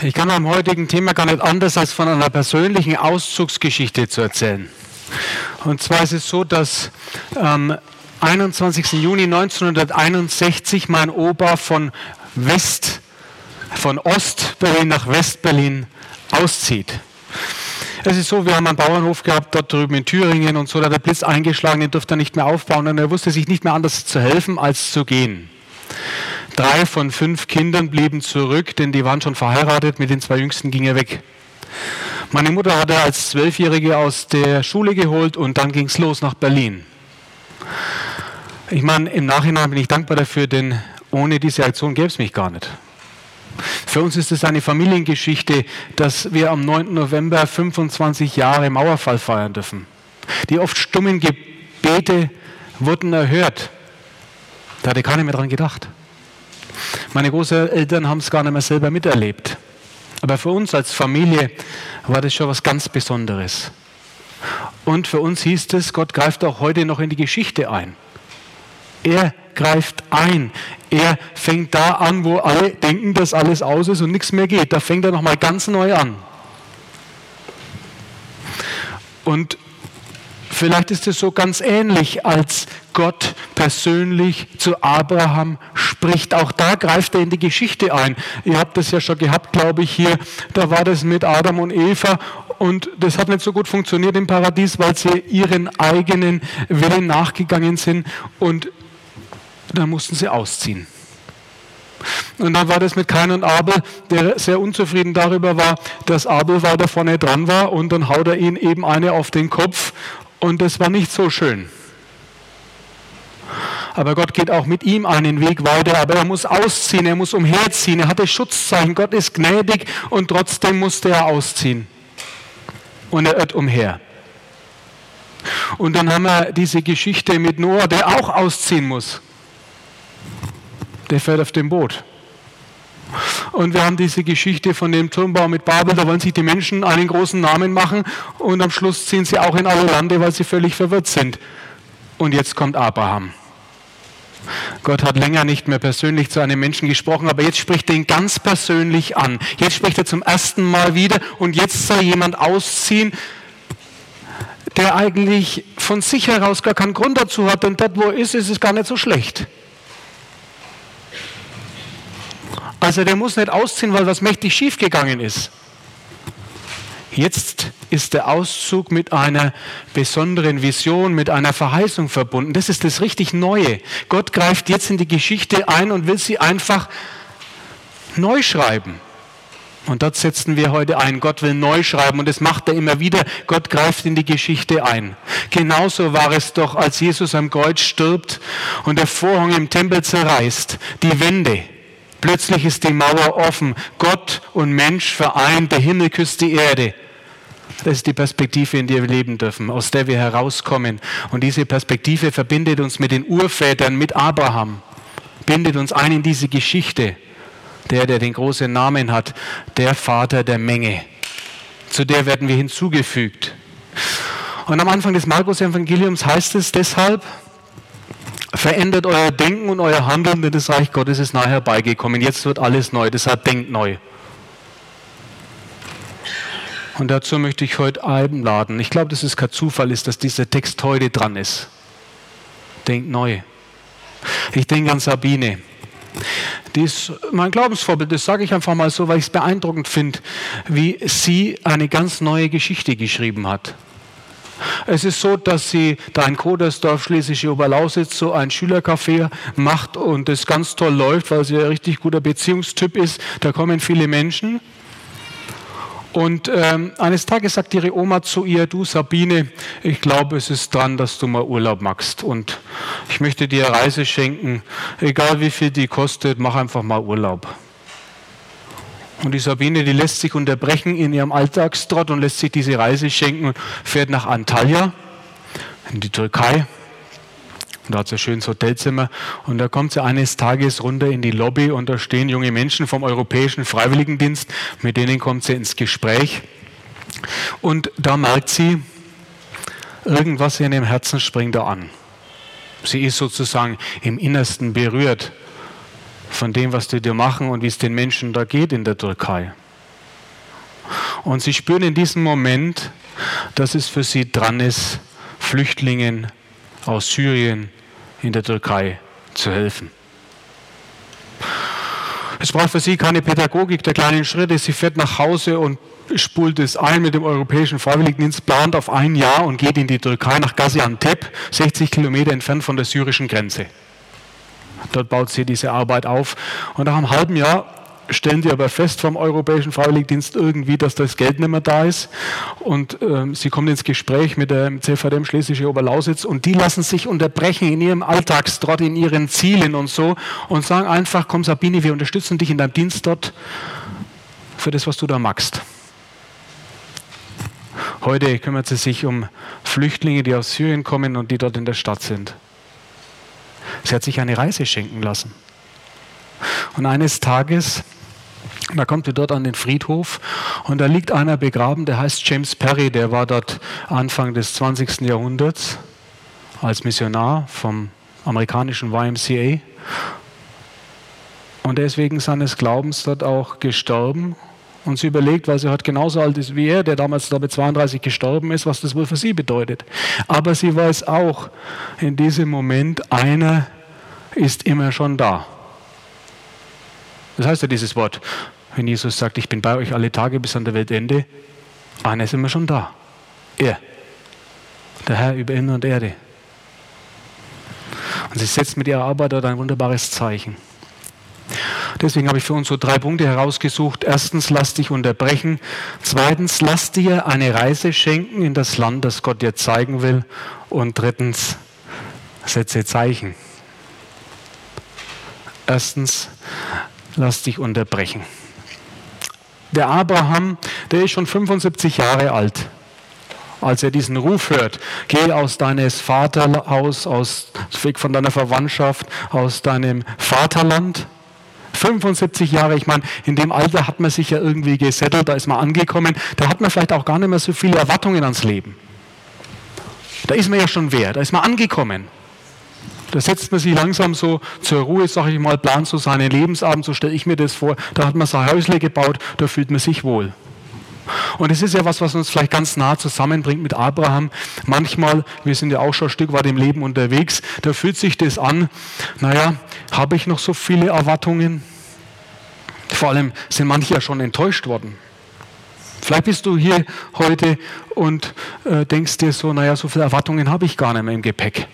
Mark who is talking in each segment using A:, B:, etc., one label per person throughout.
A: Ich kann am heutigen Thema gar nicht anders, als von einer persönlichen Auszugsgeschichte zu erzählen. Und zwar ist es so, dass am 21. Juni 1961 mein Opa von West, von Ostberlin nach Westberlin auszieht. Es ist so, wir haben einen Bauernhof gehabt, dort drüben in Thüringen und so, da hat der Blitz eingeschlagen, den durfte er nicht mehr aufbauen und er wusste sich nicht mehr anders zu helfen, als zu gehen. Drei von fünf Kindern blieben zurück, denn die waren schon verheiratet. Mit den zwei Jüngsten ging er weg. Meine Mutter hat er als Zwölfjährige aus der Schule geholt und dann ging es los nach Berlin. Ich meine, im Nachhinein bin ich dankbar dafür, denn ohne diese Aktion gäbe es mich gar nicht. Für uns ist es eine Familiengeschichte, dass wir am 9. November 25 Jahre Mauerfall feiern dürfen. Die oft stummen Gebete wurden erhört. Da hatte keiner mehr dran gedacht. Meine Großeltern haben es gar nicht mehr selber miterlebt. Aber für uns als Familie war das schon was ganz Besonderes. Und für uns hieß es, Gott greift auch heute noch in die Geschichte ein. Er greift ein. Er fängt da an, wo alle denken, dass alles aus ist und nichts mehr geht. Da fängt er nochmal ganz neu an. Und vielleicht ist es so ganz ähnlich, als Gott persönlich zu Abraham spricht. Auch da greift er in die Geschichte ein. Ihr habt das ja schon gehabt, glaube ich, hier. Da war das mit Adam und Eva und das hat nicht so gut funktioniert im Paradies, weil sie ihren eigenen Willen nachgegangen sind und dann mussten sie ausziehen. Und dann war das mit Kain und Abel, der sehr unzufrieden darüber war, dass Abel weiter vorne dran war und dann haut er ihn eben eine auf den Kopf und das war nicht so schön aber Gott geht auch mit ihm einen Weg weiter, aber er muss ausziehen, er muss umherziehen, er hatte Schutzzeichen, Gott ist gnädig und trotzdem musste er ausziehen. Und er irrt umher. Und dann haben wir diese Geschichte mit Noah, der auch ausziehen muss. Der fährt auf dem Boot. Und wir haben diese Geschichte von dem Turmbau mit Babel, da wollen sich die Menschen einen großen Namen machen und am Schluss ziehen sie auch in alle Lande, weil sie völlig verwirrt sind. Und jetzt kommt Abraham. Gott hat länger nicht mehr persönlich zu einem Menschen gesprochen, aber jetzt spricht er ihn ganz persönlich an. Jetzt spricht er zum ersten Mal wieder und jetzt soll jemand ausziehen, der eigentlich von sich heraus gar keinen Grund dazu hat, denn dort, wo er ist, ist es gar nicht so schlecht. Also der muss nicht ausziehen, weil was mächtig schiefgegangen ist. Jetzt ist der Auszug mit einer besonderen Vision, mit einer Verheißung verbunden. Das ist das richtig Neue. Gott greift jetzt in die Geschichte ein und will sie einfach neu schreiben. Und dort setzen wir heute ein. Gott will neu schreiben und das macht er immer wieder. Gott greift in die Geschichte ein. Genauso war es doch, als Jesus am Kreuz stirbt und der Vorhang im Tempel zerreißt, die Wände. Plötzlich ist die Mauer offen. Gott und Mensch vereint, der Himmel küsst die Erde. Das ist die Perspektive, in der wir leben dürfen, aus der wir herauskommen. Und diese Perspektive verbindet uns mit den Urvätern, mit Abraham, bindet uns ein in diese Geschichte. Der, der den großen Namen hat, der Vater der Menge. Zu der werden wir hinzugefügt. Und am Anfang des Markus-Evangeliums heißt es deshalb, verändert euer Denken und euer Handeln, denn das Reich Gottes ist nahe herbeigekommen. Jetzt wird alles neu, deshalb denkt neu. Und dazu möchte ich heute einladen. Ich glaube, dass es kein Zufall ist, dass dieser Text heute dran ist. Denkt neu. Ich denke an Sabine. Die ist mein Glaubensvorbild, das sage ich einfach mal so, weil ich es beeindruckend finde, wie sie eine ganz neue Geschichte geschrieben hat. Es ist so, dass sie da in Kodersdorf, Schlesische Oberlausitz, so ein Schülercafé macht und es ganz toll läuft, weil sie ein richtig guter Beziehungstyp ist. Da kommen viele Menschen. Und ähm, eines Tages sagt ihre Oma zu ihr, du Sabine, ich glaube, es ist dran, dass du mal Urlaub machst. Und ich möchte dir eine Reise schenken, egal wie viel die kostet, mach einfach mal Urlaub. Und die Sabine, die lässt sich unterbrechen in ihrem Alltagstrott und lässt sich diese Reise schenken und fährt nach Antalya in die Türkei und da hat sie ein schönes Hotelzimmer. Und da kommt sie eines Tages runter in die Lobby und da stehen junge Menschen vom Europäischen Freiwilligendienst. Mit denen kommt sie ins Gespräch. Und da merkt sie, irgendwas in ihrem Herzen springt da an. Sie ist sozusagen im Innersten berührt von dem, was die da machen und wie es den Menschen da geht in der Türkei. Und sie spüren in diesem Moment, dass es für sie dran ist, Flüchtlingen aus Syrien in der Türkei zu helfen. Es braucht für sie keine Pädagogik der kleinen Schritte. Sie fährt nach Hause und spult es ein mit dem Europäischen Freiwilligendienst, plant auf ein Jahr und geht in die Türkei nach Gaziantep, 60 Kilometer entfernt von der syrischen Grenze. Dort baut sie diese Arbeit auf. Und nach einem halben Jahr stellen die aber fest vom Europäischen Freiwilligendienst irgendwie, dass das Geld nicht mehr da ist. Und äh, sie kommen ins Gespräch mit der CVDM Schlesische Oberlausitz und die lassen sich unterbrechen in ihrem Alltagstrott, in ihren Zielen und so und sagen einfach, komm Sabine, wir unterstützen dich in deinem Dienst dort für das, was du da magst. Heute kümmert sie sich um Flüchtlinge, die aus Syrien kommen und die dort in der Stadt sind. Sie hat sich eine Reise schenken lassen. Und eines Tages da kommt sie dort an den Friedhof und da liegt einer begraben, der heißt James Perry, der war dort Anfang des 20. Jahrhunderts als Missionar vom amerikanischen YMCA und er ist wegen seines Glaubens dort auch gestorben. Und sie überlegt, weil sie heute genauso alt ist wie er, der damals da mit 32 gestorben ist, was das wohl für sie bedeutet. Aber sie weiß auch, in diesem Moment, einer ist immer schon da. Das heißt ja dieses Wort, wenn Jesus sagt, ich bin bei euch alle Tage bis an der Weltende, einer ist immer schon da. Er, der Herr über Himmel und Erde. Und sie setzt mit ihrer Arbeit dort ein wunderbares Zeichen. Deswegen habe ich für uns so drei Punkte herausgesucht. Erstens, lass dich unterbrechen. Zweitens, lass dir eine Reise schenken in das Land, das Gott dir zeigen will. Und drittens, setze Zeichen. Erstens, lass dich unterbrechen. Der Abraham, der ist schon 75 Jahre alt, als er diesen Ruf hört. Geh aus deines Vaterhaus, aus, weg von deiner Verwandtschaft, aus deinem Vaterland. 75 Jahre, ich meine, in dem Alter hat man sich ja irgendwie gesettelt, da ist man angekommen, da hat man vielleicht auch gar nicht mehr so viele Erwartungen ans Leben. Da ist man ja schon wer, da ist man angekommen. Da setzt man sich langsam so zur Ruhe, sage ich mal, plant so seinen Lebensabend, so stelle ich mir das vor. Da hat man sein Häusle gebaut, da fühlt man sich wohl. Und es ist ja was, was uns vielleicht ganz nah zusammenbringt mit Abraham. Manchmal, wir sind ja auch schon ein Stück weit im Leben unterwegs, da fühlt sich das an, naja, habe ich noch so viele Erwartungen? Vor allem sind manche ja schon enttäuscht worden. Vielleicht bist du hier heute und äh, denkst dir so, naja, so viele Erwartungen habe ich gar nicht mehr im Gepäck.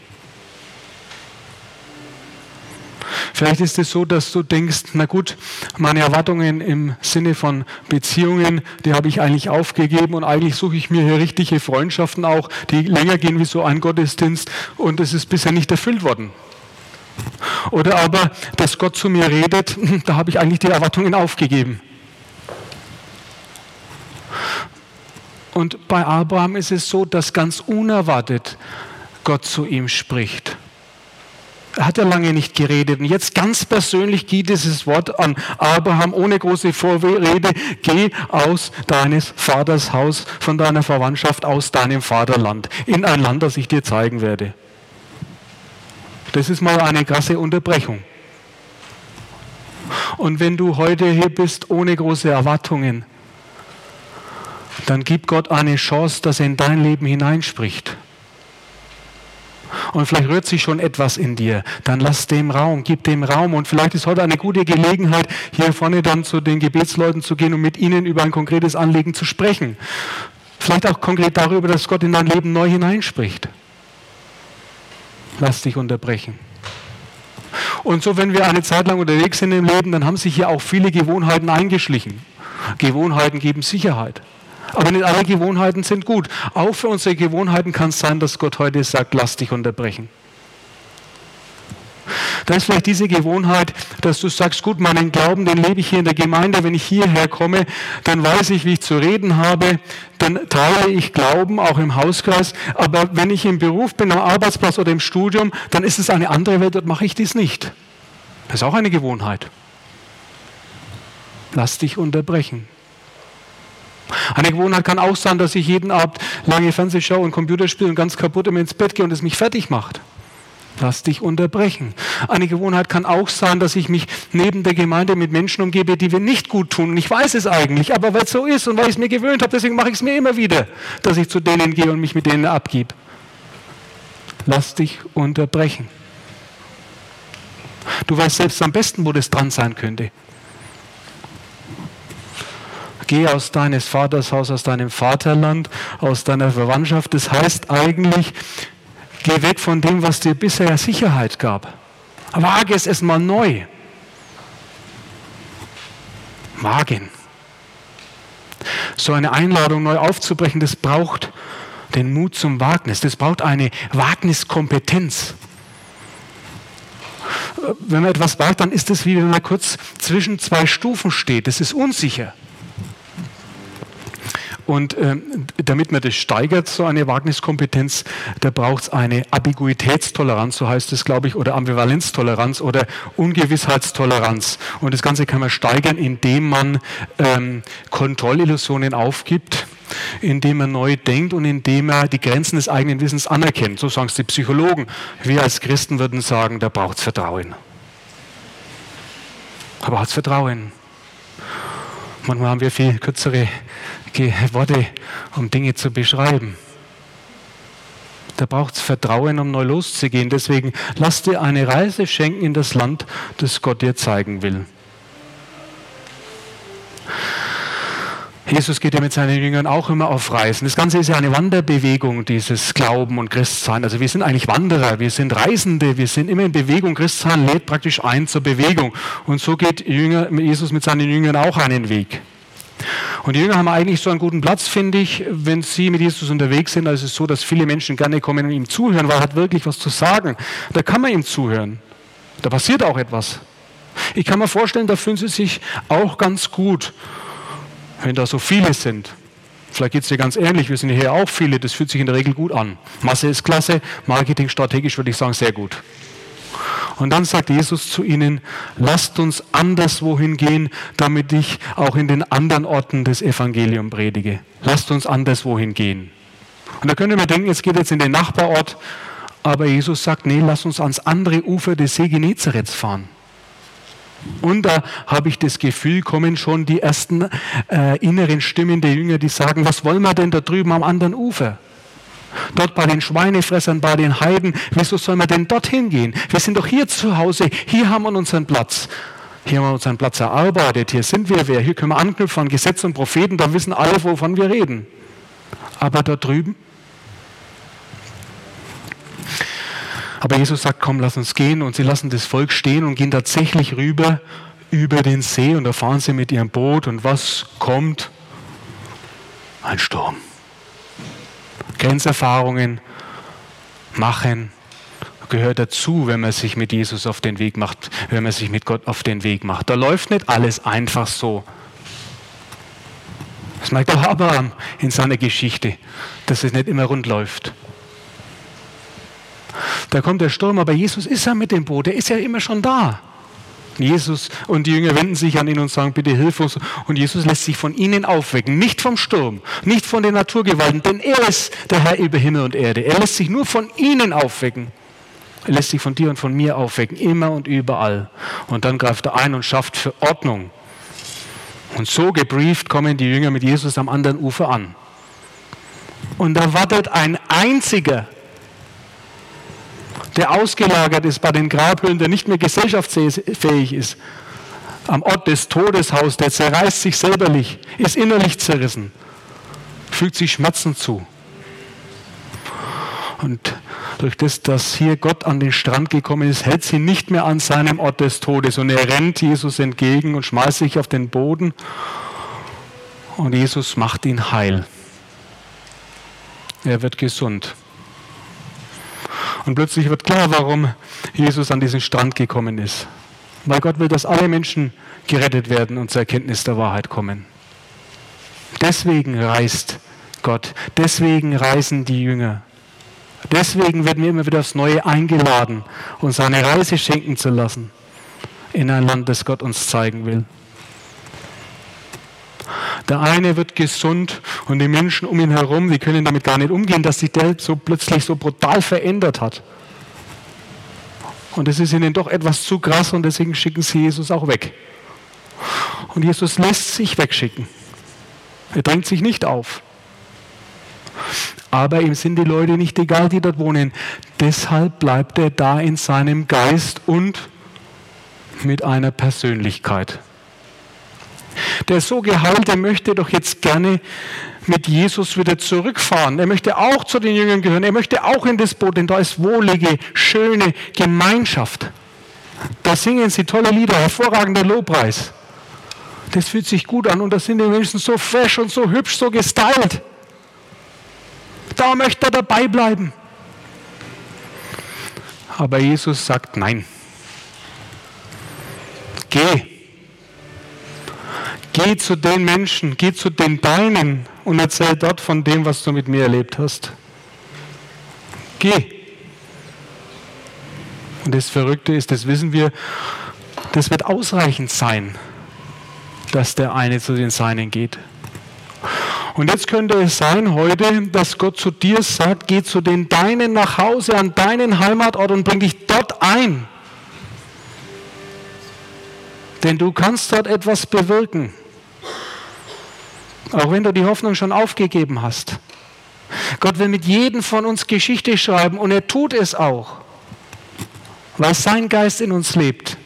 A: Vielleicht ist es so, dass du denkst, na gut, meine Erwartungen im Sinne von Beziehungen, die habe ich eigentlich aufgegeben und eigentlich suche ich mir hier richtige Freundschaften auch, die länger gehen wie so ein Gottesdienst und es ist bisher nicht erfüllt worden. Oder aber, dass Gott zu mir redet, da habe ich eigentlich die Erwartungen aufgegeben. Und bei Abraham ist es so, dass ganz unerwartet Gott zu ihm spricht. Er hat ja lange nicht geredet. Und jetzt ganz persönlich geht dieses Wort an Abraham ohne große Vorrede. Geh aus deines Vaters Haus, von deiner Verwandtschaft, aus deinem Vaterland, in ein Land, das ich dir zeigen werde. Das ist mal eine krasse Unterbrechung. Und wenn du heute hier bist ohne große Erwartungen, dann gibt Gott eine Chance, dass er in dein Leben hineinspricht und vielleicht rührt sich schon etwas in dir, dann lass dem Raum, gib dem Raum und vielleicht ist heute eine gute Gelegenheit, hier vorne dann zu den Gebetsleuten zu gehen und mit ihnen über ein konkretes Anliegen zu sprechen. Vielleicht auch konkret darüber, dass Gott in dein Leben neu hineinspricht. Lass dich unterbrechen. Und so, wenn wir eine Zeit lang unterwegs sind im Leben, dann haben sich hier auch viele Gewohnheiten eingeschlichen. Gewohnheiten geben Sicherheit. Aber nicht alle Gewohnheiten sind gut. Auch für unsere Gewohnheiten kann es sein, dass Gott heute sagt, lass dich unterbrechen. Da ist vielleicht diese Gewohnheit, dass du sagst, gut, meinen Glauben, den lebe ich hier in der Gemeinde. Wenn ich hierher komme, dann weiß ich, wie ich zu reden habe. Dann teile ich Glauben auch im Hauskreis. Aber wenn ich im Beruf bin, am Arbeitsplatz oder im Studium, dann ist es eine andere Welt, dort mache ich dies nicht. Das ist auch eine Gewohnheit. Lass dich unterbrechen. Eine Gewohnheit kann auch sein, dass ich jeden Abend lange Fernseh schaue und Computer spiele und ganz kaputt immer ins Bett gehe und es mich fertig macht. Lass dich unterbrechen. Eine Gewohnheit kann auch sein, dass ich mich neben der Gemeinde mit Menschen umgebe, die wir nicht gut tun. Und ich weiß es eigentlich, aber weil es so ist und weil ich es mir gewöhnt habe, deswegen mache ich es mir immer wieder, dass ich zu denen gehe und mich mit denen abgebe. Lass dich unterbrechen. Du weißt selbst am besten, wo das dran sein könnte. Geh aus deines Vaters Haus, aus deinem Vaterland, aus deiner Verwandtschaft. Das heißt eigentlich, geh weg von dem, was dir bisher Sicherheit gab. Wage es erstmal neu. Wagen. So eine Einladung neu aufzubrechen, das braucht den Mut zum Wagnis. Das braucht eine Wagniskompetenz. Wenn man etwas wagt, dann ist es wie wenn man kurz zwischen zwei Stufen steht. Das ist unsicher. Und ähm, damit man das steigert, so eine Wagniskompetenz, da braucht es eine Ambiguitätstoleranz, so heißt es, glaube ich, oder Ambivalenztoleranz oder Ungewissheitstoleranz. Und das Ganze kann man steigern, indem man ähm, Kontrollillusionen aufgibt, indem man neu denkt und indem man die Grenzen des eigenen Wissens anerkennt. So sagen es die Psychologen. Wir als Christen würden sagen, da braucht es Vertrauen. Da braucht es Vertrauen. Manchmal haben wir viel kürzere Worte, um Dinge zu beschreiben. Da braucht es Vertrauen, um neu loszugehen. Deswegen lass dir eine Reise schenken in das Land, das Gott dir zeigen will. Jesus geht ja mit seinen Jüngern auch immer auf Reisen. Das Ganze ist ja eine Wanderbewegung, dieses Glauben und Christsein. Also wir sind eigentlich Wanderer, wir sind Reisende, wir sind immer in Bewegung. Christsein lädt praktisch ein zur Bewegung. Und so geht Jesus mit seinen Jüngern auch einen Weg. Und die Jünger haben eigentlich so einen guten Platz, finde ich, wenn sie mit Jesus unterwegs sind. Also es ist so, dass viele Menschen gerne kommen und ihm zuhören, weil er hat wirklich was zu sagen. Da kann man ihm zuhören. Da passiert auch etwas. Ich kann mir vorstellen, da fühlen sie sich auch ganz gut, wenn da so viele sind. Vielleicht geht es dir ganz ähnlich, wir sind hier auch viele, das fühlt sich in der Regel gut an. Masse ist klasse, Marketing strategisch würde ich sagen, sehr gut. Und dann sagt Jesus zu ihnen, lasst uns anderswohin gehen, damit ich auch in den anderen Orten des Evangelium predige. Lasst uns anderswohin gehen. Und da könnte man denken, es geht jetzt in den Nachbarort, aber Jesus sagt, nee, lass uns ans andere Ufer des See Genezareth fahren. Und da habe ich das Gefühl, kommen schon die ersten äh, inneren Stimmen der Jünger, die sagen, was wollen wir denn da drüben am anderen Ufer? Dort bei den Schweinefressern, bei den Heiden. Wieso soll man denn dorthin gehen? Wir sind doch hier zu Hause. Hier haben wir unseren Platz. Hier haben wir unseren Platz erarbeitet. Hier sind wir wer. Hier können wir anknüpfen an Gesetze und Propheten. Da wissen alle, wovon wir reden. Aber dort drüben? Aber Jesus sagt, komm, lass uns gehen. Und sie lassen das Volk stehen und gehen tatsächlich rüber über den See. Und da fahren sie mit ihrem Boot. Und was kommt? Ein Sturm. Grenzerfahrungen machen gehört dazu, wenn man sich mit Jesus auf den Weg macht, wenn man sich mit Gott auf den Weg macht. Da läuft nicht alles einfach so. Das merkt auch Abraham in seiner Geschichte, dass es nicht immer rund läuft. Da kommt der Sturm, aber Jesus ist ja mit dem Boot, er ist ja immer schon da. Jesus und die Jünger wenden sich an ihn und sagen, bitte hilf uns. Und Jesus lässt sich von ihnen aufwecken, nicht vom Sturm, nicht von den Naturgewalten, denn er ist der Herr über Himmel und Erde. Er lässt sich nur von ihnen aufwecken. Er lässt sich von dir und von mir aufwecken, immer und überall. Und dann greift er ein und schafft für Ordnung. Und so gebrieft kommen die Jünger mit Jesus am anderen Ufer an. Und da wartet ein einziger, der ausgelagert ist bei den Grabhöhlen, der nicht mehr gesellschaftsfähig ist, am Ort des Todeshaus, der zerreißt sich selberlich, ist innerlich zerrissen, fügt sich Schmerzen zu. Und durch das, dass hier Gott an den Strand gekommen ist, hält sie nicht mehr an seinem Ort des Todes. Und er rennt Jesus entgegen und schmeißt sich auf den Boden. Und Jesus macht ihn heil. Er wird gesund. Und plötzlich wird klar, warum Jesus an diesen Strand gekommen ist. Weil Gott will, dass alle Menschen gerettet werden und zur Erkenntnis der Wahrheit kommen. Deswegen reist Gott. Deswegen reisen die Jünger. Deswegen werden wir immer wieder aufs Neue eingeladen, uns eine Reise schenken zu lassen in ein Land, das Gott uns zeigen will. Der eine wird gesund und die Menschen um ihn herum, die können damit gar nicht umgehen, dass sich der so plötzlich so brutal verändert hat. Und es ist ihnen doch etwas zu krass und deswegen schicken sie Jesus auch weg. Und Jesus lässt sich wegschicken. Er drängt sich nicht auf. Aber ihm sind die Leute nicht egal, die dort wohnen. Deshalb bleibt er da in seinem Geist und mit einer Persönlichkeit. Der so geheilte möchte doch jetzt gerne mit Jesus wieder zurückfahren. Er möchte auch zu den Jüngern gehören. Er möchte auch in das Boot, denn da ist wohlige, schöne Gemeinschaft. Da singen sie tolle Lieder, hervorragender Lobpreis. Das fühlt sich gut an und da sind die Menschen so fresh und so hübsch, so gestylt. Da möchte er dabei bleiben. Aber Jesus sagt nein. Geh. Geh zu den Menschen, geh zu den Deinen und erzähl dort von dem, was du mit mir erlebt hast. Geh. Und das Verrückte ist, das wissen wir, das wird ausreichend sein, dass der eine zu den Seinen geht. Und jetzt könnte es sein heute, dass Gott zu dir sagt, geh zu den Deinen nach Hause, an deinen Heimatort und bring dich dort ein. Denn du kannst dort etwas bewirken. Auch wenn du die Hoffnung schon aufgegeben hast. Gott will mit jedem von uns Geschichte schreiben und er tut es auch, weil sein Geist in uns lebt.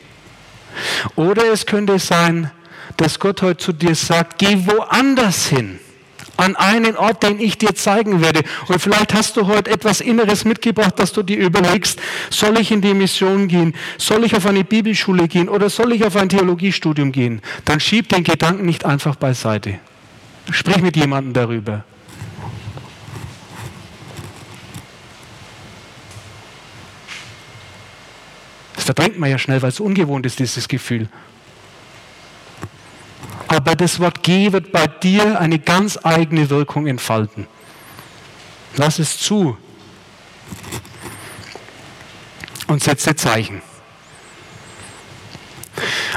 A: Oder es könnte sein, dass Gott heute zu dir sagt, geh woanders hin an einen Ort, den ich dir zeigen werde. Und vielleicht hast du heute etwas Inneres mitgebracht, dass du dir überlegst, soll ich in die Mission gehen? Soll ich auf eine Bibelschule gehen? Oder soll ich auf ein Theologiestudium gehen? Dann schieb den Gedanken nicht einfach beiseite. Sprich mit jemandem darüber. Das verdrängt man ja schnell, weil es ungewohnt ist, dieses Gefühl. Aber das Wort Geh wird bei dir eine ganz eigene Wirkung entfalten. Lass es zu und setze Zeichen.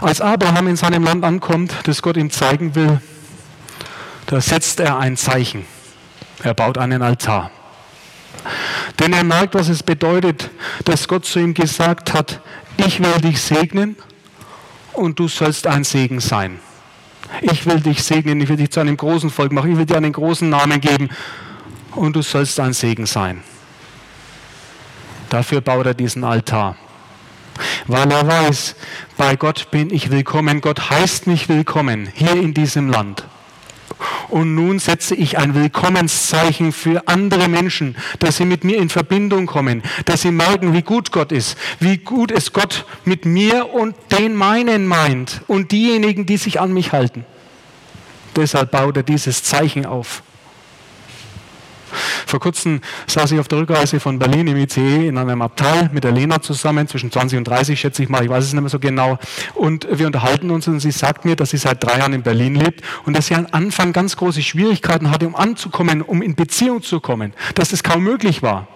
A: Als Abraham in seinem Land ankommt, das Gott ihm zeigen will, da setzt er ein Zeichen. Er baut einen Altar. Denn er merkt, was es bedeutet, dass Gott zu ihm gesagt hat, ich will dich segnen und du sollst ein Segen sein ich will dich segnen, ich will dich zu einem großen Volk machen, ich will dir einen großen Namen geben und du sollst ein Segen sein. Dafür baut er diesen Altar. Weil er weiß, bei Gott bin ich willkommen, Gott heißt mich willkommen hier in diesem Land. Und nun setze ich ein Willkommenszeichen für andere Menschen, dass sie mit mir in Verbindung kommen, dass sie merken, wie gut Gott ist, wie gut es Gott mit mir und den meinen meint und diejenigen, die sich an mich halten. Deshalb baut er dieses Zeichen auf. Vor kurzem saß ich auf der Rückreise von Berlin im ICE in einem Abteil mit der Lena zusammen, zwischen 20 und 30 schätze ich mal, ich weiß es nicht mehr so genau. Und wir unterhalten uns und sie sagt mir, dass sie seit drei Jahren in Berlin lebt und dass sie am Anfang ganz große Schwierigkeiten hatte, um anzukommen, um in Beziehung zu kommen, dass es kaum möglich war.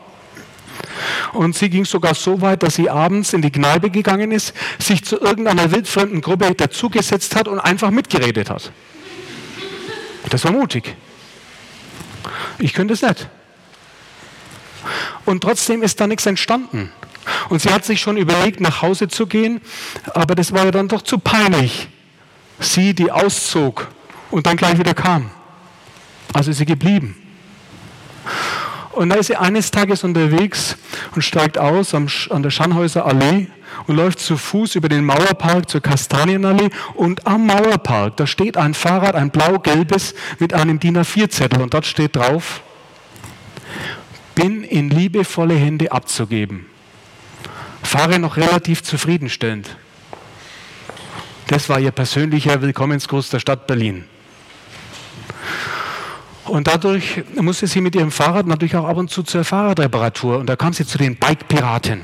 A: Und sie ging sogar so weit, dass sie abends in die Kneipe gegangen ist, sich zu irgendeiner wildfremden Gruppe dazugesetzt hat und einfach mitgeredet hat. Das war mutig. Ich könnte es nicht. Und trotzdem ist da nichts entstanden. Und sie hat sich schon überlegt, nach Hause zu gehen, aber das war ja dann doch zu peinlich. Sie, die auszog und dann gleich wieder kam. Also ist sie geblieben. Und da ist sie eines Tages unterwegs und steigt aus an der Schanhäuser Allee und läuft zu Fuß über den Mauerpark zur Kastanienallee und am Mauerpark, da steht ein Fahrrad, ein blau-gelbes mit einem DIN A4-Zettel und dort steht drauf, bin in liebevolle Hände abzugeben. Fahre noch relativ zufriedenstellend. Das war ihr persönlicher Willkommensgruß der Stadt Berlin. Und dadurch musste sie mit ihrem Fahrrad natürlich auch ab und zu zur Fahrradreparatur. Und da kam sie zu den Bike-Piraten,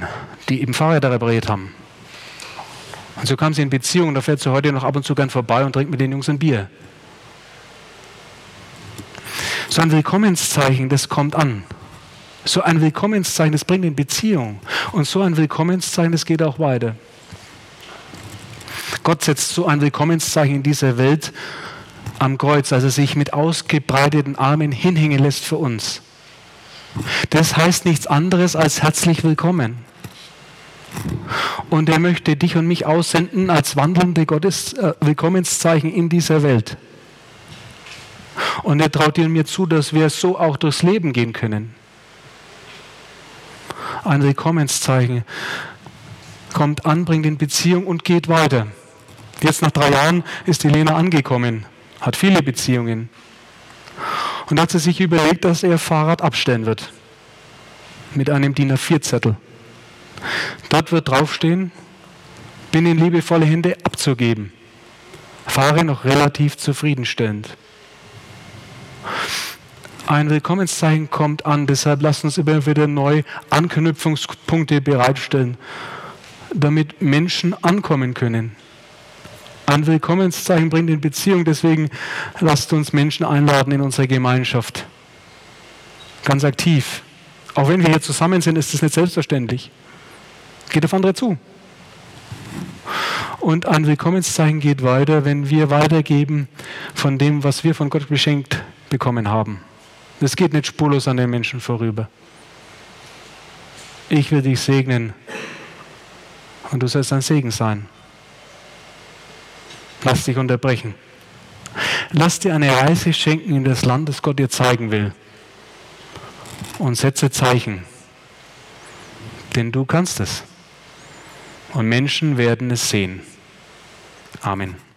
A: die eben Fahrräder repariert haben. Und so kam sie in Beziehung da fährt sie heute noch ab und zu gern vorbei und trinkt mit den Jungs ein Bier. So ein Willkommenszeichen, das kommt an. So ein Willkommenszeichen, das bringt in Beziehung. Und so ein Willkommenszeichen, das geht auch weiter. Gott setzt so ein Willkommenszeichen in dieser Welt am Kreuz, als er sich mit ausgebreiteten Armen hinhängen lässt für uns. Das heißt nichts anderes als herzlich willkommen. Und er möchte dich und mich aussenden als wandelnde Gottes äh, Willkommenszeichen in dieser Welt. Und er traut dir mir zu, dass wir so auch durchs Leben gehen können. Ein Willkommenszeichen kommt an, bringt in Beziehung und geht weiter. Jetzt nach drei Jahren ist die Lena angekommen, hat viele Beziehungen. Und hat sie sich überlegt, dass er Fahrrad abstellen wird. Mit einem DIN A4-Zettel. Dort wird draufstehen, bin in liebevolle Hände abzugeben. Fahre noch relativ zufriedenstellend. Ein Willkommenszeichen kommt an, deshalb lasst uns immer wieder neu Anknüpfungspunkte bereitstellen, damit Menschen ankommen können. Ein Willkommenszeichen bringt in Beziehung, deswegen lasst uns Menschen einladen in unsere Gemeinschaft. Ganz aktiv. Auch wenn wir hier zusammen sind, ist das nicht selbstverständlich. Geht auf andere zu. Und ein Willkommenszeichen geht weiter, wenn wir weitergeben von dem, was wir von Gott beschenkt bekommen haben. Das geht nicht spurlos an den Menschen vorüber. Ich will dich segnen und du sollst ein Segen sein. Lass dich unterbrechen. Lass dir eine Reise schenken in das Land, das Gott dir zeigen will. Und setze Zeichen. Denn du kannst es. Und Menschen werden es sehen. Amen.